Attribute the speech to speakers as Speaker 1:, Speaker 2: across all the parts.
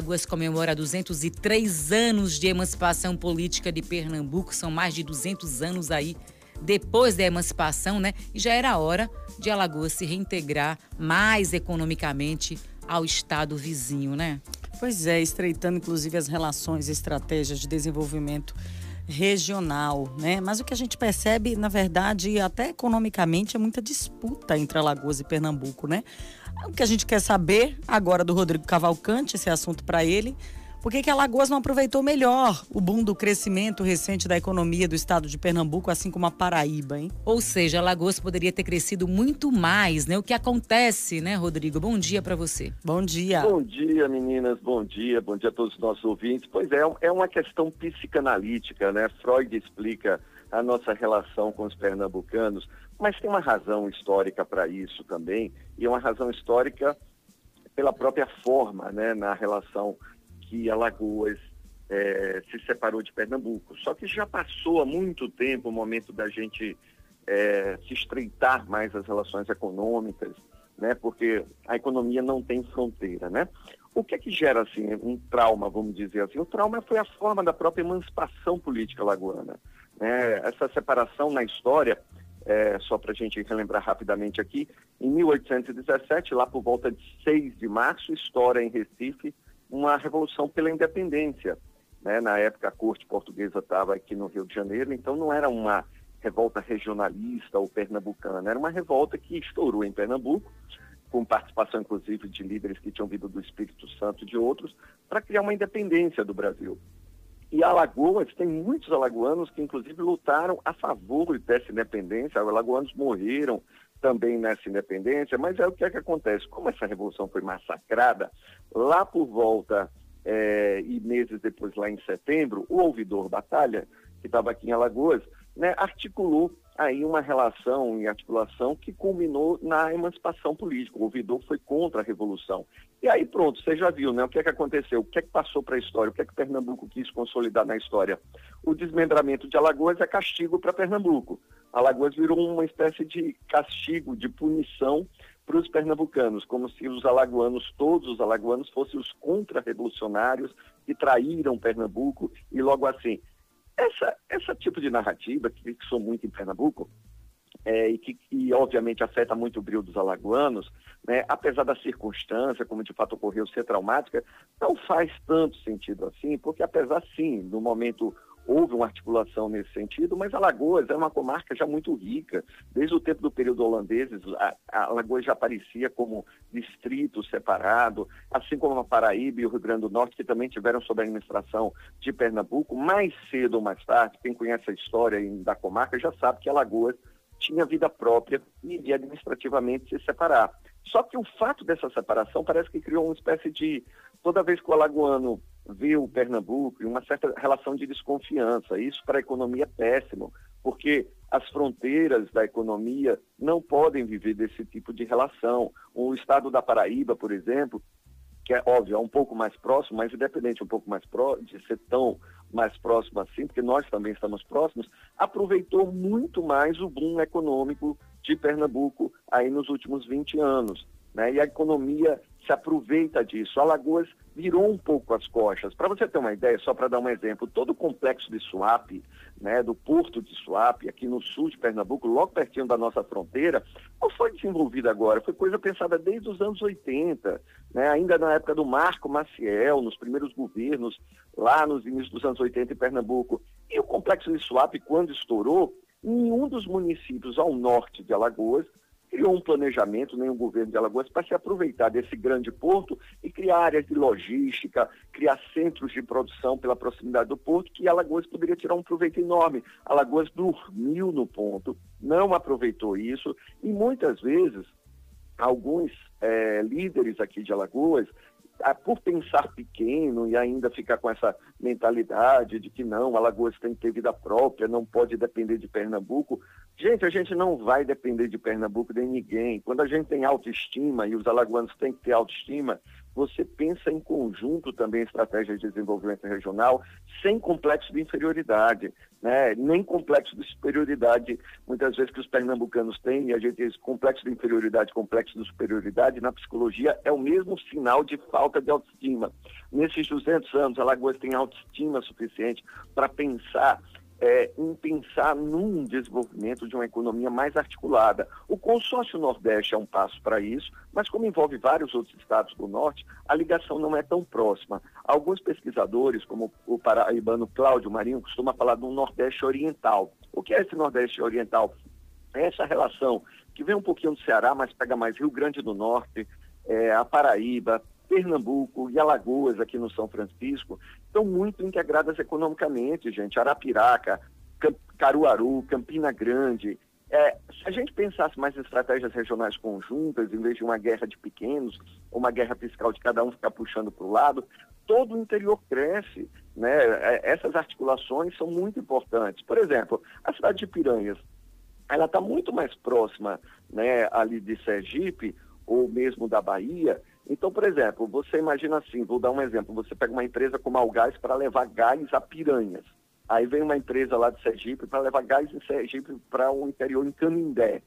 Speaker 1: Alagoas comemora 203 anos de emancipação política de Pernambuco, são mais de 200 anos aí depois da emancipação, né? E já era hora de Alagoas se reintegrar mais economicamente ao estado vizinho, né?
Speaker 2: Pois é, estreitando inclusive as relações e estratégias de desenvolvimento regional, né? Mas o que a gente percebe, na verdade, até economicamente, é muita disputa entre Alagoas e Pernambuco, né? O que a gente quer saber agora do Rodrigo Cavalcante, esse assunto para ele, por que, que Alagoas não aproveitou melhor o boom do crescimento recente da economia do estado de Pernambuco, assim como a Paraíba, hein?
Speaker 1: Ou seja, Alagoas poderia ter crescido muito mais, né? O que acontece, né, Rodrigo? Bom dia para você.
Speaker 2: Bom dia.
Speaker 3: Bom dia, meninas. Bom dia. Bom dia a todos os nossos ouvintes. Pois é, é uma questão psicanalítica, né? Freud explica a nossa relação com os pernambucanos, mas tem uma razão histórica para isso também, e é uma razão histórica pela própria forma, né, na relação que Alagoas é, se separou de Pernambuco. Só que já passou há muito tempo o momento da gente é, se estreitar mais as relações econômicas, né? Porque a economia não tem fronteira, né? O que é que gera assim um trauma, vamos dizer assim? O trauma foi a forma da própria emancipação política lagoana. Né? Essa separação na história, é, só para a gente relembrar rapidamente aqui, em 1817, lá por volta de 6 de março, estoura em Recife uma revolução pela independência. Né? Na época, a corte portuguesa estava aqui no Rio de Janeiro, então não era uma revolta regionalista ou pernambucana, era uma revolta que estourou em Pernambuco, com participação inclusive de líderes que tinham vindo do Espírito Santo e de outros, para criar uma independência do Brasil. E Alagoas tem muitos alagoanos que inclusive lutaram a favor dessa independência, alagoanos morreram também nessa independência, mas é o que é que acontece. Como essa revolução foi massacrada, lá por volta é, e meses depois, lá em setembro, o ouvidor Batalha, que estava aqui em Alagoas, né, articulou aí uma relação e articulação que culminou na emancipação política. O ouvidor foi contra a revolução. E aí pronto, você já viu, né? O que é que aconteceu? O que é que passou para a história? O que é que Pernambuco quis consolidar na história? O desmembramento de Alagoas é castigo para Pernambuco. Alagoas virou uma espécie de castigo, de punição para os pernambucanos, como se os alagoanos, todos os alagoanos, fossem os contra-revolucionários que traíram Pernambuco e logo assim. Essa, essa tipo de narrativa, que sou muito em Pernambuco, é, e que, que, obviamente afeta muito o brilho dos alagoanos, né, apesar da circunstância, como de fato ocorreu, ser traumática, não faz tanto sentido assim, porque apesar sim, no momento houve uma articulação nesse sentido, mas Alagoas é uma comarca já muito rica. Desde o tempo do período holandês, a, Alagoas já aparecia como distrito separado, assim como a Paraíba e o Rio Grande do Norte, que também tiveram sob a administração de Pernambuco. Mais cedo ou mais tarde, quem conhece a história da comarca já sabe que Alagoas tinha vida própria e administrativamente se separar. Só que o fato dessa separação parece que criou uma espécie de. Toda vez que o alagoano o Pernambuco, uma certa relação de desconfiança. Isso para a economia é péssimo, porque as fronteiras da economia não podem viver desse tipo de relação. O estado da Paraíba, por exemplo, que é óbvio, é um pouco mais próximo, mas independente um pouco mais pró de ser tão mais próximo assim, porque nós também estamos próximos, aproveitou muito mais o boom econômico de Pernambuco aí nos últimos 20 anos. Né? E a economia se aproveita disso. Alagoas virou um pouco as costas. Para você ter uma ideia, só para dar um exemplo, todo o complexo de Suape, né, do porto de Suape, aqui no sul de Pernambuco, logo pertinho da nossa fronteira, não foi desenvolvido agora, foi coisa pensada desde os anos 80, né, ainda na época do Marco Maciel, nos primeiros governos, lá nos inícios dos anos 80 em Pernambuco. E o complexo de Suape, quando estourou, nenhum dos municípios ao norte de Alagoas criou um planejamento, nem o governo de Alagoas, para se aproveitar desse grande porto e criar áreas de logística, criar centros de produção pela proximidade do porto, que Alagoas poderia tirar um proveito enorme. Alagoas dormiu no ponto, não aproveitou isso, e muitas vezes alguns é, líderes aqui de Alagoas por pensar pequeno e ainda ficar com essa mentalidade de que não, Alagoas tem que ter vida própria, não pode depender de Pernambuco, Gente, a gente não vai depender de Pernambuco de ninguém. Quando a gente tem autoestima, e os alagoanos têm que ter autoestima, você pensa em conjunto também estratégias de desenvolvimento regional, sem complexo de inferioridade, né? nem complexo de superioridade, muitas vezes que os pernambucanos têm, e a gente diz complexo de inferioridade, complexo de superioridade, na psicologia é o mesmo sinal de falta de autoestima. Nesses 200 anos, a Lagoas tem autoestima suficiente para pensar é, em pensar num desenvolvimento de uma economia mais articulada. O consórcio Nordeste é um passo para isso, mas como envolve vários outros estados do Norte, a ligação não é tão próxima. Alguns pesquisadores, como o paraibano Cláudio Marinho, costuma falar do Nordeste Oriental. O que é esse Nordeste Oriental? É essa relação que vem um pouquinho do Ceará, mas pega mais Rio Grande do Norte, é, a Paraíba, Pernambuco e Alagoas, aqui no São Francisco, estão muito integradas economicamente, gente. Arapiraca, Caruaru, Campina Grande. É, se a gente pensasse mais em estratégias regionais conjuntas, em vez de uma guerra de pequenos, uma guerra fiscal de cada um ficar puxando para o lado, todo o interior cresce. Né? É, essas articulações são muito importantes. Por exemplo, a cidade de Piranhas, ela está muito mais próxima né, ali de Sergipe, ou mesmo da Bahia, então, por exemplo, você imagina assim, vou dar um exemplo, você pega uma empresa como Algás para levar gás a Piranhas. Aí vem uma empresa lá de Sergipe para levar gás em Sergipe para o interior em Canindé.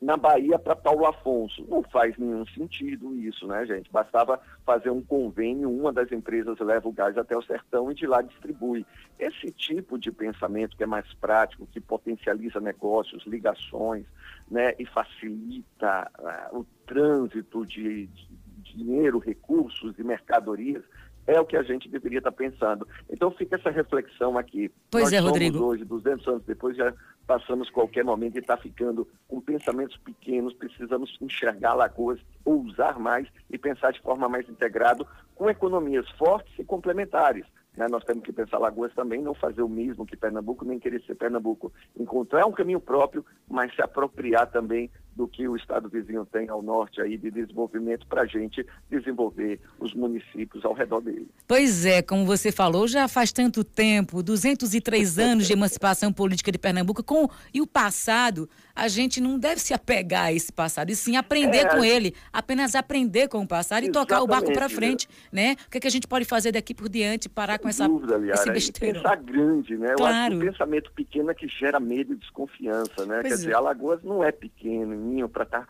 Speaker 3: Na Bahia para Paulo Afonso. Não faz nenhum sentido isso, né, gente? Bastava fazer um convênio, uma das empresas leva o gás até o sertão e de lá distribui. Esse tipo de pensamento que é mais prático, que potencializa negócios, ligações, né, e facilita uh, o trânsito de, de dinheiro, recursos e mercadorias, é o que a gente deveria estar pensando. Então fica essa reflexão aqui.
Speaker 1: Pois
Speaker 3: Nós
Speaker 1: é, Rodrigo.
Speaker 3: Hoje, 200 anos depois, já passamos qualquer momento e está ficando com pensamentos pequenos, precisamos enxergar lagoas, ousar mais e pensar de forma mais integrada, com economias fortes e complementares. Né? Nós temos que pensar Lagoas também, não fazer o mesmo que Pernambuco, nem querer ser Pernambuco. Encontrar um caminho próprio, mas se apropriar também do que o estado vizinho tem ao norte aí de desenvolvimento para a gente desenvolver os municípios ao redor dele.
Speaker 1: Pois é, como você falou, já faz tanto tempo, 203 anos de emancipação política de Pernambuco, com e o passado, a gente não deve se apegar a esse passado, e sim aprender é, com ele, apenas aprender com o passado e tocar o barco para frente, né? O que, é que a gente pode fazer daqui por diante, parar com essa
Speaker 3: dúvida, esse besteiro. Pensar grande, né?
Speaker 1: Claro.
Speaker 3: Eu acho que o pensamento pequeno é que gera medo e desconfiança, né? Pois Quer é. dizer, Alagoas não é pequeno, caminho para estar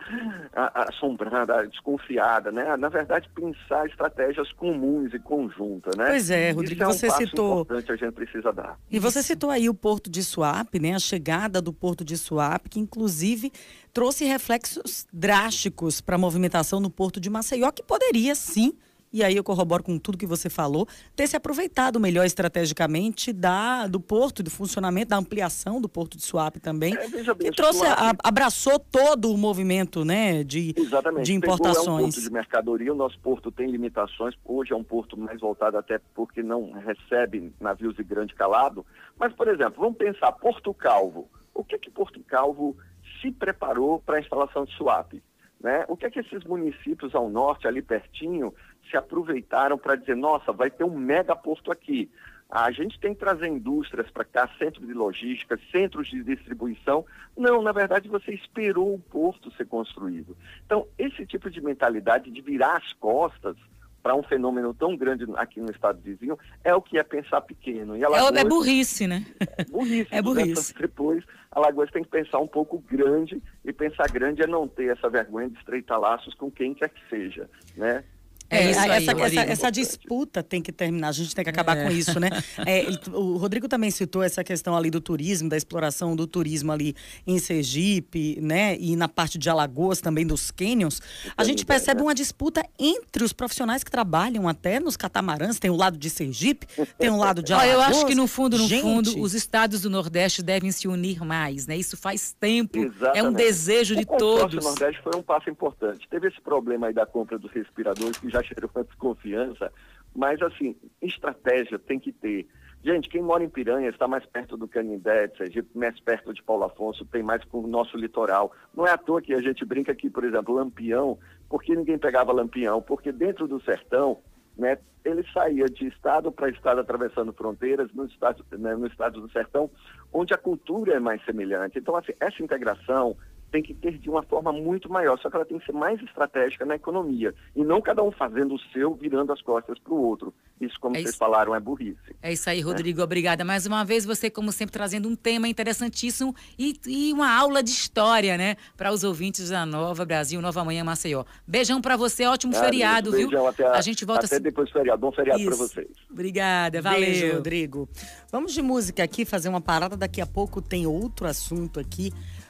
Speaker 3: tá assombrada, desconfiada, né? Na verdade, pensar estratégias comuns e conjuntas, né?
Speaker 2: Pois é, Rodrigo, Isso é um você citou.
Speaker 3: importante a gente precisa dar.
Speaker 2: E você citou aí o Porto de Suape, né? A chegada do Porto de Suape, que inclusive trouxe reflexos drásticos para a movimentação no Porto de Maceió, que poderia sim e aí eu corroboro com tudo que você falou, ter se aproveitado melhor estrategicamente da, do porto, do funcionamento, da ampliação do porto de Suape também, é, bem, que trouxe, Suape... a, abraçou todo o movimento né, de,
Speaker 3: Exatamente.
Speaker 2: de importações. Pegou, é
Speaker 3: um porto de mercadoria, o nosso porto tem limitações, hoje é um porto mais voltado até porque não recebe navios de grande calado, mas, por exemplo, vamos pensar Porto Calvo. O que que Porto Calvo se preparou para a instalação de Suape? Né? O que é que esses municípios ao norte, ali pertinho, se aproveitaram para dizer, nossa, vai ter um mega posto aqui. A gente tem que trazer indústrias para cá, centros de logística, centros de distribuição. Não, na verdade, você esperou o porto ser construído. Então, esse tipo de mentalidade de virar as costas para um fenômeno tão grande aqui no estado vizinho é o que é pensar pequeno.
Speaker 1: E Alagoas, é, é burrice, né?
Speaker 3: Burrice.
Speaker 1: é burrice.
Speaker 3: Depois, Alagoas tem que pensar um pouco grande e pensar grande é não ter essa vergonha de estreitar laços com quem quer que seja, né?
Speaker 2: É, essa, aí, essa, essa, essa, disputa tem que terminar, a gente tem que acabar é. com isso, né? É, o Rodrigo também citou essa questão ali do turismo, da exploração do turismo ali em Sergipe, né? E na parte de Alagoas também dos cânions. A gente percebe uma disputa entre os profissionais que trabalham até nos catamarãs. Tem o lado de Sergipe, tem o lado de Alagoas.
Speaker 1: eu acho que no fundo, no gente... fundo, os estados do Nordeste devem se unir mais, né? Isso faz tempo, Exatamente. é um desejo de o todos.
Speaker 3: O Nordeste foi um passo importante. Teve esse problema aí da compra dos respiradores que já gerou uma desconfiança, mas assim, estratégia tem que ter. Gente, quem mora em Piranha está mais perto do Canindé, de Sergipe, mais perto de Paulo Afonso, tem mais com o nosso litoral. Não é à toa que a gente brinca aqui, por exemplo, Lampião. Por que ninguém pegava Lampião? Porque dentro do sertão, né, ele saía de estado para estado atravessando fronteiras no estado, né, no estado do sertão, onde a cultura é mais semelhante. Então, assim, essa integração, tem que ter de uma forma muito maior, só que ela tem que ser mais estratégica na economia, e não cada um fazendo o seu, virando as costas para o outro. Isso, como é vocês isso. falaram, é burrice.
Speaker 1: É isso aí, Rodrigo. É. Obrigada mais uma vez. Você, como sempre, trazendo um tema interessantíssimo e, e uma aula de história, né? Para os ouvintes da Nova Brasil, Nova Manhã Maceió. Beijão para você, ótimo ah, feriado,
Speaker 3: beijão,
Speaker 1: viu?
Speaker 3: Até a, a gente volta até depois do feriado. Bom feriado para vocês.
Speaker 1: Obrigada, valeu. Beijo,
Speaker 2: Rodrigo. Vamos de música aqui, fazer uma parada. Daqui a pouco tem outro assunto aqui